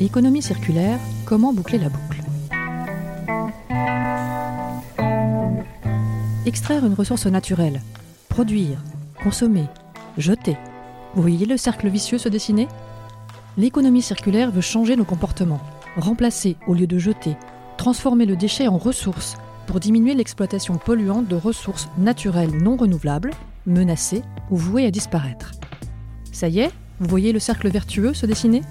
Économie circulaire, comment boucler la boucle Extraire une ressource naturelle, produire, consommer, jeter. Vous voyez le cercle vicieux se dessiner L'économie circulaire veut changer nos comportements, remplacer au lieu de jeter, transformer le déchet en ressource pour diminuer l'exploitation polluante de ressources naturelles non renouvelables, menacées ou vouées à disparaître. Ça y est, vous voyez le cercle vertueux se dessiner?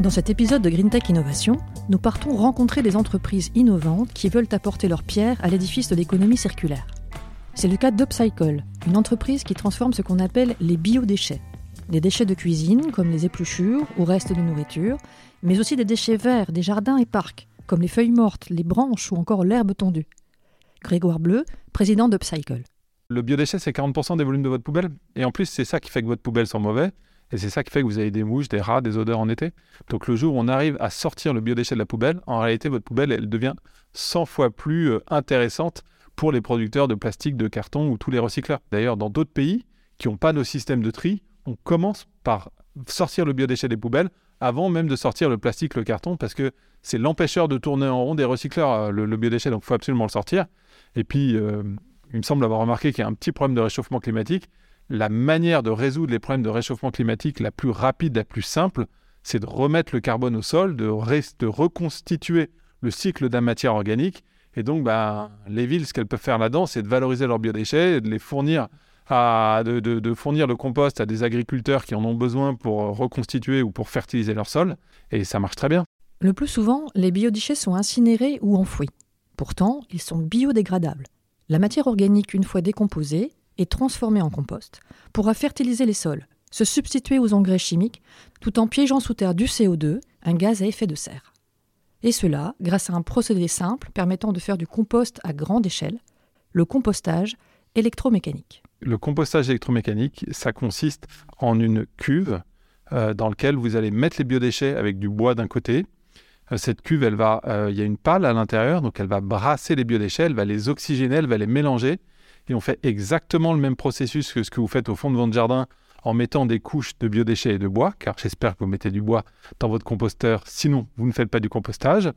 Dans cet épisode de Green Tech Innovation, nous partons rencontrer des entreprises innovantes qui veulent apporter leur pierre à l'édifice de l'économie circulaire. C'est le cas d'Upcycle, une entreprise qui transforme ce qu'on appelle les biodéchets. Des déchets de cuisine, comme les épluchures ou restes de nourriture, mais aussi des déchets verts des jardins et parcs, comme les feuilles mortes, les branches ou encore l'herbe tondue. Grégoire Bleu, président d'Upcycle. Le biodéchet, c'est 40% des volumes de votre poubelle. Et en plus, c'est ça qui fait que votre poubelle sent mauvais. Et c'est ça qui fait que vous avez des mouches, des rats, des odeurs en été. Donc le jour où on arrive à sortir le biodéchet de la poubelle, en réalité, votre poubelle, elle devient 100 fois plus euh, intéressante pour les producteurs de plastique, de carton ou tous les recycleurs. D'ailleurs, dans d'autres pays qui n'ont pas nos systèmes de tri, on commence par sortir le biodéchet des poubelles avant même de sortir le plastique, le carton, parce que c'est l'empêcheur de tourner en rond des recycleurs, euh, le, biodéchet, donc il faut absolument le sortir. Et puis, euh, il me semble avoir remarqué qu'il y a un petit problème de réchauffement climatique. La manière de résoudre les problèmes de réchauffement climatique la plus rapide, la plus simple, c'est de remettre le carbone au sol, de, de reconstituer le cycle d'un matière organique. Et donc, bah, les villes, ce qu'elles peuvent faire là-dedans, c'est de valoriser leurs biodéchets, de les fournir de, fournir le compost à des agriculteurs qui en ont besoin pour reconstituer ou pour fertiliser leur sol, et ça marche très bien. Le plus souvent, les biodéchets sont incinérés ou enfouis. Pourtant, ils sont biodégradables. La matière organique, une fois décomposée et transformée en compost, pourra fertiliser les sols, se substituer aux engrais chimiques, tout en piégeant sous terre du CO2, un gaz à effet de serre. Et cela grâce à un procédé simple permettant de faire du compost à grande échelle, le compostage électromécanique. Le compostage électromécanique, ça consiste en une cuve euh, dans laquelle vous allez mettre les biodéchets avec du bois d'un côté. Euh, cette cuve, elle va, euh, il y a une pale à l'intérieur, donc elle va brasser les biodéchets, elle va les oxygéner, elle va les mélanger. Et on fait exactement le même processus que ce que vous faites au fond de votre jardin en mettant des couches de biodéchets et de bois, car j'espère que vous mettez du bois dans votre composteur, sinon vous ne faites pas du compostage.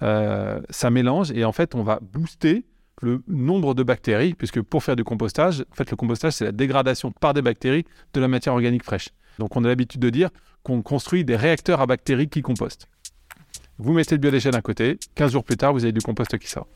ça mélange et en fait on va booster le nombre de bactéries, puisque pour faire du compostage, en fait, le compostage, c'est la dégradation par des bactéries de la matière organique fraîche. Donc, on a l'habitude de dire qu'on construit des réacteurs à bactéries qui compostent. Vous mettez le biodéchet d'un côté, 15 jours plus tard, vous avez du compost qui sort.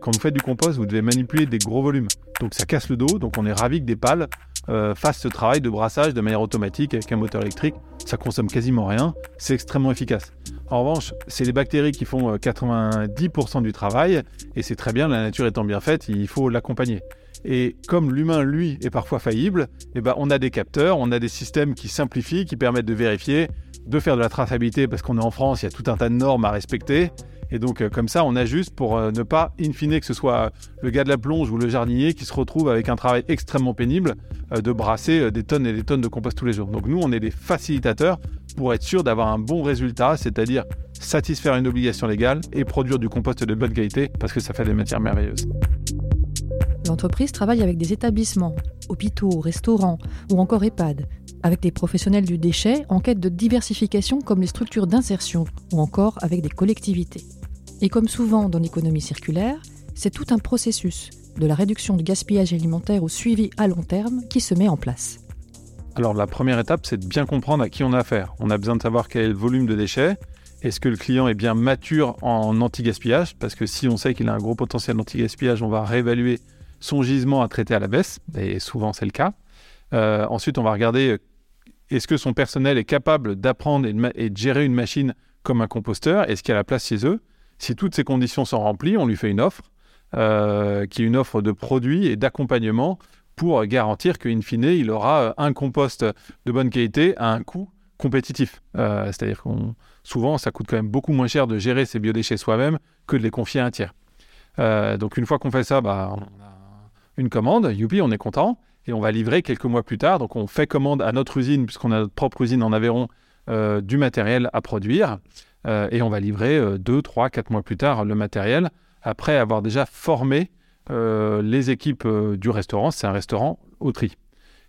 Quand vous faites du compost, vous devez manipuler des gros volumes. Donc ça casse le dos, donc on est ravi que des pales euh, fassent ce travail de brassage de manière automatique avec un moteur électrique. Ça consomme quasiment rien, c'est extrêmement efficace. En revanche, c'est les bactéries qui font 90% euh, du travail, et c'est très bien, la nature étant bien faite, il faut l'accompagner. Et comme l'humain, lui, est parfois faillible, eh ben, on a des capteurs, on a des systèmes qui simplifient, qui permettent de vérifier, de faire de la traçabilité, parce qu'on est en France, il y a tout un tas de normes à respecter. Et donc, euh, comme ça, on ajuste pour euh, ne pas, in fine, que ce soit le gars de la plonge ou le jardinier qui se retrouve avec un travail extrêmement pénible de brasser des tonnes et des tonnes de compost tous les jours. Donc, nous, on est des facilitateurs pour être sûr d'avoir un bon résultat, c'est-à-dire satisfaire une obligation légale et produire du compost de bonne qualité parce que ça fait des matières merveilleuses. L'entreprise travaille avec des établissements, hôpitaux, restaurants ou encore EHPAD, avec des professionnels du déchet en quête de diversification comme les structures d'insertion ou encore avec des collectivités. Et comme souvent dans l'économie circulaire, c'est tout un processus, de la réduction du gaspillage alimentaire au suivi à long terme, qui se met en place. Alors la première étape, c'est de bien comprendre à qui on a affaire. On a besoin de savoir quel est le volume de déchets. Est-ce que le client est bien mature en anti-gaspillage? Parce que si on sait qu'il a un gros potentiel d'anti-gaspillage, on va réévaluer son gisement à traiter à la baisse, et souvent c'est le cas. Euh, ensuite, on va regarder euh, est-ce que son personnel est capable d'apprendre et, de gérer une machine comme un composteur? Est-ce qu'il y a la place chez eux? Si toutes ces conditions sont remplies, on lui fait une offre, euh, qui est une offre de produits et d'accompagnement pour garantir qu'in fine, il aura euh, un compost de bonne qualité à un coût compétitif. Euh, c'est-à-dire qu'on souvent, ça coûte quand même beaucoup moins cher de gérer ses biodéchets soi-même que de les confier à un tiers. Donc une fois qu'on fait ça, bah, on a une commande, youpi, on est content, et on va livrer quelques mois plus tard. Donc on fait commande à notre usine, puisqu'on a notre propre usine en Aveyron, du matériel à produire, et on va livrer deux, trois, quatre mois plus tard le matériel, après avoir déjà formé euh, les équipes euh, du restaurant, c'est un restaurant au tri.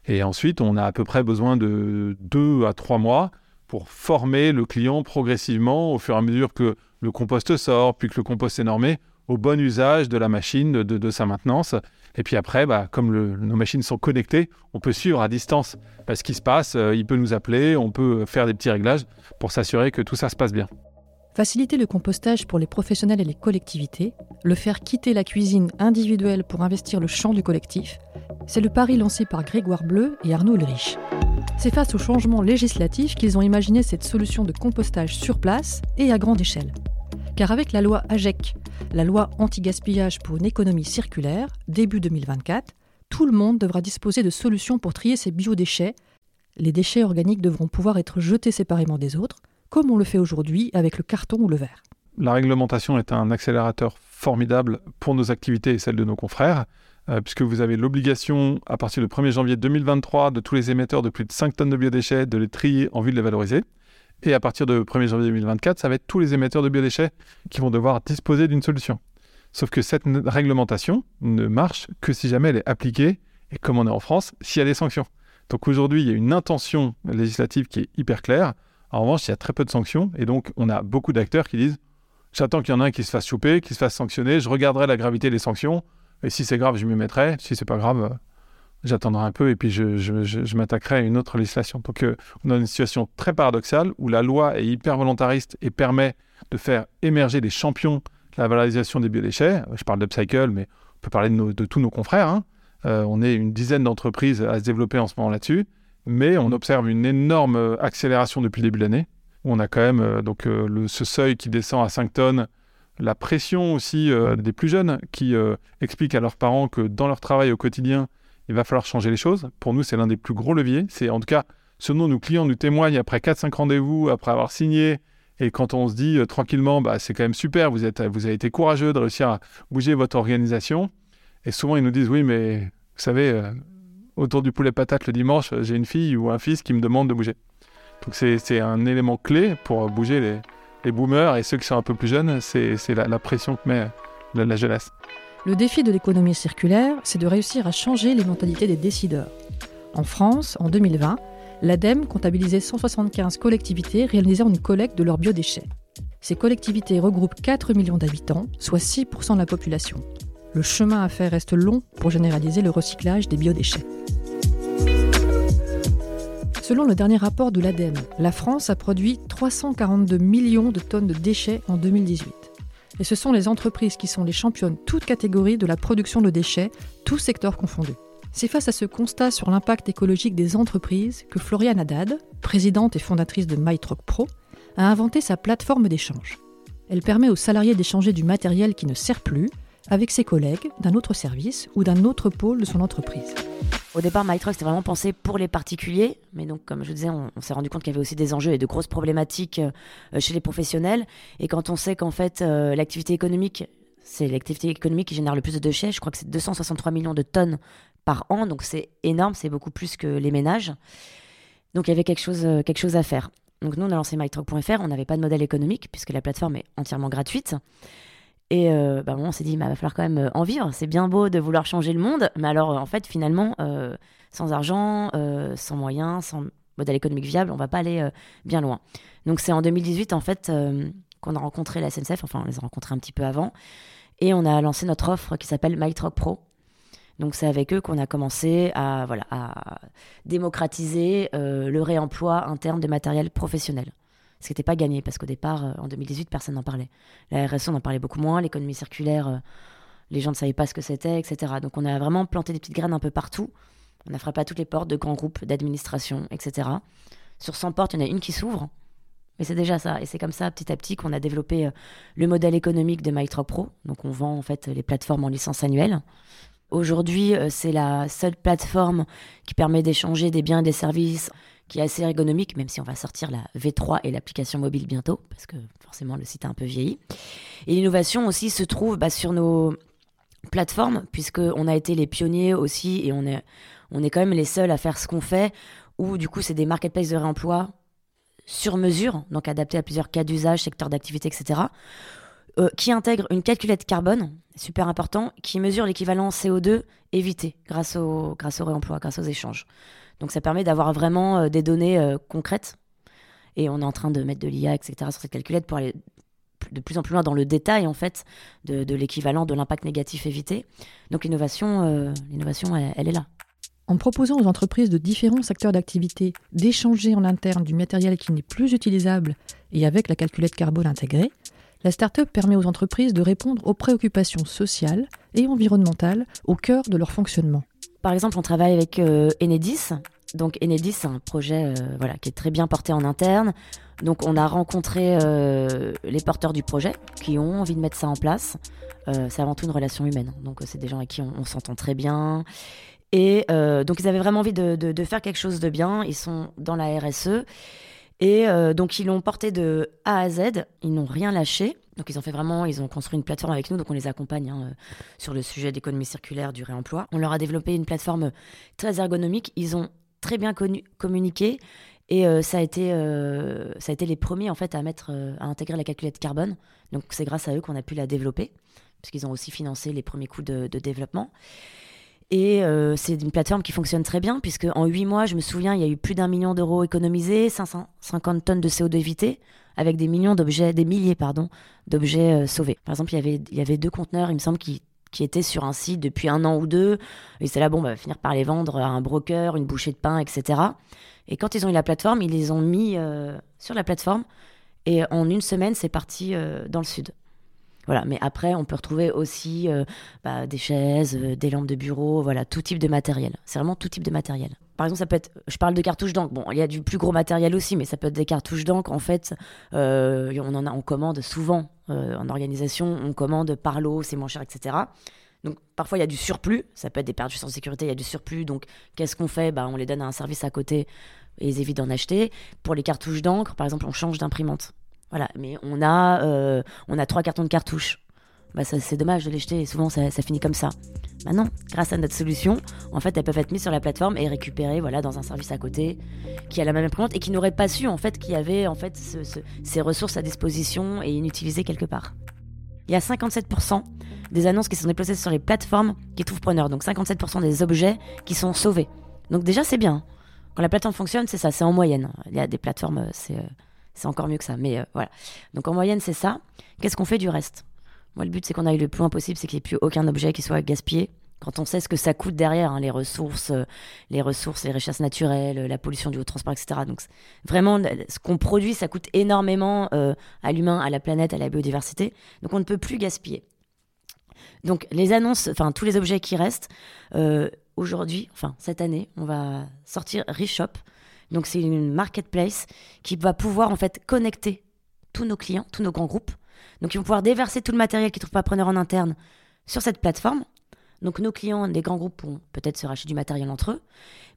Et ensuite, on a à peu près besoin de deux à trois mois pour former le client progressivement au fur et à mesure que le compost sort, puis que le compost est normé, au bon usage de la machine, de, sa maintenance. Et puis après, bah, comme nos machines sont connectées, on peut suivre à distance ce qui se passe. Euh, il peut nous appeler, on peut faire des petits réglages pour s'assurer que tout ça se passe bien. Faciliter le compostage pour les professionnels et les collectivités, le faire quitter la cuisine individuelle pour investir le champ du collectif, c'est le pari lancé par Grégoire Bleu et Arnaud Ulrich. C'est face au changement législatif qu'ils ont imaginé cette solution de compostage sur place et à grande échelle. Car avec la loi AGEC, la loi anti-gaspillage pour une économie circulaire, début 2024, tout le monde devra disposer de solutions pour trier ses biodéchets. Les déchets organiques devront pouvoir être jetés séparément des autres, comme on le fait aujourd'hui avec le carton ou le verre. La réglementation est un accélérateur formidable pour nos activités et celles de nos confrères, euh, puisque vous avez l'obligation, à partir du 1er janvier 2023, de tous les émetteurs de plus de 5 tonnes de biodéchets de les trier en vue de les valoriser. Et à partir du 1er janvier 2024, ça va être tous les émetteurs de biodéchets qui vont devoir disposer d'une solution. Sauf que cette réglementation ne marche que si jamais elle est appliquée, et comme on est en France, s'il y a des sanctions. Donc aujourd'hui, il y a une intention législative qui est hyper claire. En revanche, il y a très peu de sanctions et donc on a beaucoup d'acteurs qui disent j'attends qu'il y en ait un qui se fasse choper, qui se fasse sanctionner, je regarderai la gravité des sanctions et si c'est grave, je m'y mettrai. Si c'est pas grave, euh, j'attendrai un peu et puis je, m'attaquerai à une autre législation. Donc euh, on a une situation très paradoxale où la loi est hyper volontariste et permet de faire émerger des champions de la valorisation des biodéchets. Je parle d'Upcycle, mais on peut parler de, tous nos confrères. Hein. Euh, on est une dizaine d'entreprises à se développer en ce moment là-dessus mais on observe une énorme euh, accélération depuis le début de l'année, on a quand même euh, donc, euh, ce seuil qui descend à 5 tonnes, la pression aussi des plus jeunes qui expliquent à leurs parents que dans leur travail au quotidien, il va falloir changer les choses. Pour nous, c'est l'un des plus gros leviers. C'est en tout cas ce dont nos clients nous témoignent après 4-5 rendez-vous, après avoir signé, et quand on se dit tranquillement, bah, c'est quand même super, vous, êtes, vous avez été courageux de réussir à bouger votre organisation. Et souvent, ils nous disent, oui, mais vous savez, autour du poulet patate le dimanche, j'ai une fille ou un fils qui me demande de bouger. Donc c'est un élément clé pour bouger les, les, boomers et ceux qui sont un peu plus jeunes, c'est la, pression que met la, la jeunesse. Le défi de l'économie circulaire, c'est de réussir à changer les mentalités des décideurs. En France, en 2020, l'ADEME comptabilisait 175 collectivités réalisant une collecte de leurs biodéchets. Ces collectivités regroupent 4 millions d'habitants, soit 6% de la population. Le chemin à faire reste long pour généraliser le recyclage des biodéchets. Selon le dernier rapport de l'ADEME, la France a produit 342 millions de tonnes de déchets en 2018. Et ce sont les entreprises qui sont les championnes toutes catégories de la production de déchets, tous secteurs confondus. C'est face à ce constat sur l'impact écologique des entreprises que Floriane Haddad, présidente et fondatrice de MyTruck Pro, a inventé sa plateforme d'échange. Elle permet aux salariés d'échanger du matériel qui ne sert plus avec ses collègues d'un autre service ou d'un autre pôle de son entreprise. Au départ, MyTruck, c'était vraiment pensé pour les particuliers. Mais donc, comme je disais, on, s'est rendu compte qu'il y avait aussi des enjeux et de grosses problématiques euh, chez les professionnels. Et quand on sait qu'en fait, euh, l'activité économique, c'est l'activité économique qui génère le plus de déchets. Je crois que c'est 263 millions de tonnes par an. Donc, c'est énorme. C'est beaucoup plus que les ménages. Donc, il y avait quelque chose, euh, quelque chose à faire. Donc, nous, on a lancé mytruck.fr. On n'avait pas de modèle économique puisque la plateforme est entièrement gratuite. Et euh, bah, on s'est dit, il bah, va falloir quand même euh, en vivre. C'est bien beau de vouloir changer le monde, mais alors euh, en fait, finalement, sans argent, sans moyens, sans modèle économique viable, on va pas aller bien loin. Donc c'est en 2018 en fait qu'on a rencontré la SNCF. Enfin, on les a rencontrés un petit peu avant, et on a lancé notre offre qui s'appelle MyTruck Pro. Donc c'est avec eux qu'on a commencé à voilà à démocratiser le réemploi interne de matériel professionnel ce qui n'était pas gagné, parce qu'au départ, euh, en 2018, personne n'en parlait. La RSE, on en parlait beaucoup moins, l'économie circulaire, euh, les gens ne savaient pas ce que c'était, etc. Donc on a vraiment planté des petites graines un peu partout. On a frappé à toutes les portes de grands groupes d'administration, etc. Sur 100 portes, il y en a une qui s'ouvre. Mais c'est déjà ça. Et c'est comme ça, petit à petit, qu'on a développé euh, le modèle économique de MyTruck Pro. Donc on vend en fait les plateformes en licence annuelle. Aujourd'hui, c'est la seule plateforme qui permet d'échanger des biens et des services qui est assez ergonomique, même si on va sortir la V3 et l'application mobile bientôt, parce que forcément le site a un peu vieilli. Et l'innovation aussi se trouve bah, sur nos plateformes, puisqu'on a été les pionniers aussi, et on est, on est quand même les seuls à faire ce qu'on fait, où du coup c'est des marketplaces de réemploi sur mesure, donc adaptés à plusieurs cas d'usage, secteurs d'activité, etc. euh, qui intègre une calculette carbone, super important, qui mesure l'équivalent CO2 évité grâce au, grâce au réemploi, grâce aux échanges. Donc ça permet d'avoir vraiment euh, des données euh, concrètes. Et on est en train de mettre de l'IA, etc. sur cette calculette pour aller de plus en plus loin dans le détail en fait de, l'équivalent de l'impact négatif évité. Donc l'innovation, l'innovation, elle est là. En proposant aux entreprises de différents secteurs d'activité d'échanger en interne du matériel qui n'est plus utilisable et avec la calculette carbone intégrée, la start-up permet aux entreprises de répondre aux préoccupations sociales et environnementales au cœur de leur fonctionnement. Par exemple, on travaille avec euh, Enedis. Donc Enedis, c'est un projet euh, voilà, qui est très bien porté en interne. Donc on a rencontré euh, les porteurs du projet qui ont envie de mettre ça en place. c'est avant tout une relation humaine. Donc c'est des gens avec qui on s'entend très bien. Et donc, ils avaient vraiment envie de, faire quelque chose de bien. Ils sont dans la RSE. Et euh, donc, ils l'ont porté de A à Z. Ils n'ont rien lâché. Donc, ils ont fait vraiment, ils ont construit une plateforme avec nous. Donc, on les accompagne hein, sur le sujet d'économie circulaire, du réemploi. On leur a développé une plateforme très ergonomique. Ils ont très bien communiqué. Et euh, ça, a été, ça a été les premiers en fait à mettre, à intégrer la calculette carbone. Donc c'est grâce à eux qu'on a pu la développer, puisqu'ils ont aussi financé les premiers coûts de développement. Et euh, c'est une plateforme qui fonctionne très bien, puisque en 8 mois, je me souviens, il y a eu plus d'un million d'euros économisés, 550 tonnes de CO2 évitées, avec des millions d'objets, des milliers, pardon, d'objets euh, sauvés. Par exemple, il y, avait, il y avait deux conteneurs, il me semble, qui, qui étaient sur un site depuis un an ou deux. Et c'est là, bon, bah, finir par les vendre à un broker, une bouchée de pain, etc. Et quand ils ont eu la plateforme, ils les ont mis euh, sur la plateforme. Et en une semaine, c'est parti dans le sud. Voilà, mais après, on peut retrouver aussi euh, bah, des chaises, euh, des lampes de bureau, voilà, tout type de matériel. C'est vraiment tout type de matériel. Par exemple, ça peut être, je parle de cartouches d'encre. Bon, il y a du plus gros matériel aussi, mais ça peut être des cartouches d'encre. En fait, euh, on en a, commande souvent en organisation, on commande par lot, c'est moins cher, etc. Donc parfois il y a du surplus, ça peut être des pertes de sécurité, il y a du surplus. Donc qu'est-ce qu'on fait? Bah, On les donne à un service à côté et ils évitent d'en acheter. Pour les cartouches d'encre, par exemple, on change d'imprimante. Voilà, mais on a, euh, on a trois cartons de cartouches. Bah c'est dommage de les jeter, et souvent ça, finit comme ça. Maintenant, bah grâce à notre solution, en fait, elles peuvent être mises sur la plateforme et récupérées voilà, dans un service à côté qui a la même imprimante et qui n'aurait pas su en fait qu'il y avait en fait ces ressources à disposition et inutilisées quelque part. Il y a 57% des annonces qui sont déplacées sur les plateformes qui trouvent preneur, donc 57% des objets qui sont sauvés. Donc déjà c'est bien. Quand la plateforme fonctionne, c'est ça, c'est en moyenne. Il y a des plateformes, euh, c'est euh, c'est encore mieux que ça. Mais euh, voilà. Donc en moyenne, c'est ça. Qu'est-ce qu'on fait du reste? Moi, le but, c'est qu'on aille le plus loin possible, c'est qu'il n'y ait plus aucun objet qui soit gaspillé. Quand on sait ce que ça coûte derrière, hein, les ressources, euh, les ressources, les richesses naturelles, la pollution du haut transport, etc. Donc vraiment, ce qu'on produit, ça coûte énormément euh, à l'humain, à la planète, à la biodiversité. Donc on ne peut plus gaspiller. Donc les annonces, enfin tous les objets qui restent, aujourd'hui, enfin cette année, on va sortir Reshop, donc c'est une marketplace qui va pouvoir en fait connecter tous nos clients, tous nos grands groupes. Donc ils vont pouvoir déverser tout le matériel qu'ils trouvent pas preneur en interne sur cette plateforme. Donc nos clients, les grands groupes pourront peut-être se racheter du matériel entre eux,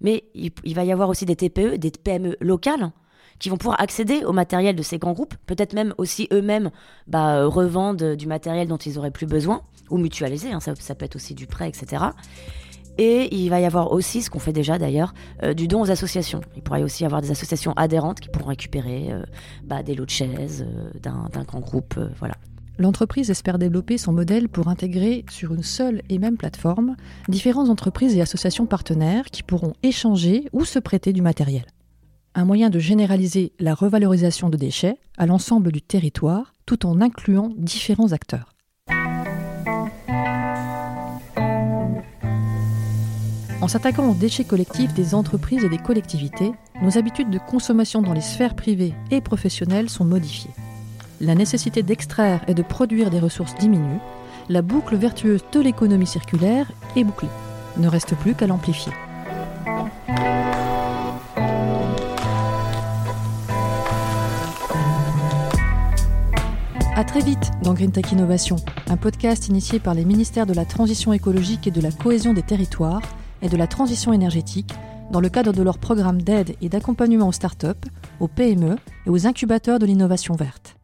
mais il, va y avoir aussi des TPE, des PME locales qui vont pouvoir accéder au matériel de ces grands groupes, peut-être même aussi eux-mêmes bah, revendent du matériel dont ils auraient plus besoin, ou mutualiser, hein, ça, peut être aussi du prêt, etc. Et il va y avoir aussi, ce qu'on fait déjà d'ailleurs, euh, du don aux associations. Il pourrait aussi y avoir des associations adhérentes qui pourront récupérer euh, bah, des lots de chaises euh, d'un grand groupe. voilà. L'entreprise espère développer son modèle pour intégrer sur une seule et même plateforme différentes entreprises et associations partenaires qui pourront échanger ou se prêter du matériel. Un moyen de généraliser la revalorisation de déchets à l'ensemble du territoire tout en incluant différents acteurs. En s'attaquant aux déchets collectifs des entreprises et des collectivités, nos habitudes de consommation dans les sphères privées et professionnelles sont modifiées. La nécessité d'extraire et de produire des ressources diminue, la boucle vertueuse de l'économie circulaire est bouclée. Ne reste plus qu'à l'amplifier. A très vite dans Green Tech Innovation, un podcast initié par les ministères de la Transition écologique et de la cohésion des territoires et de la transition énergétique dans le cadre de leur programme d'aide et d'accompagnement aux startups, aux PME et aux incubateurs de l'innovation verte.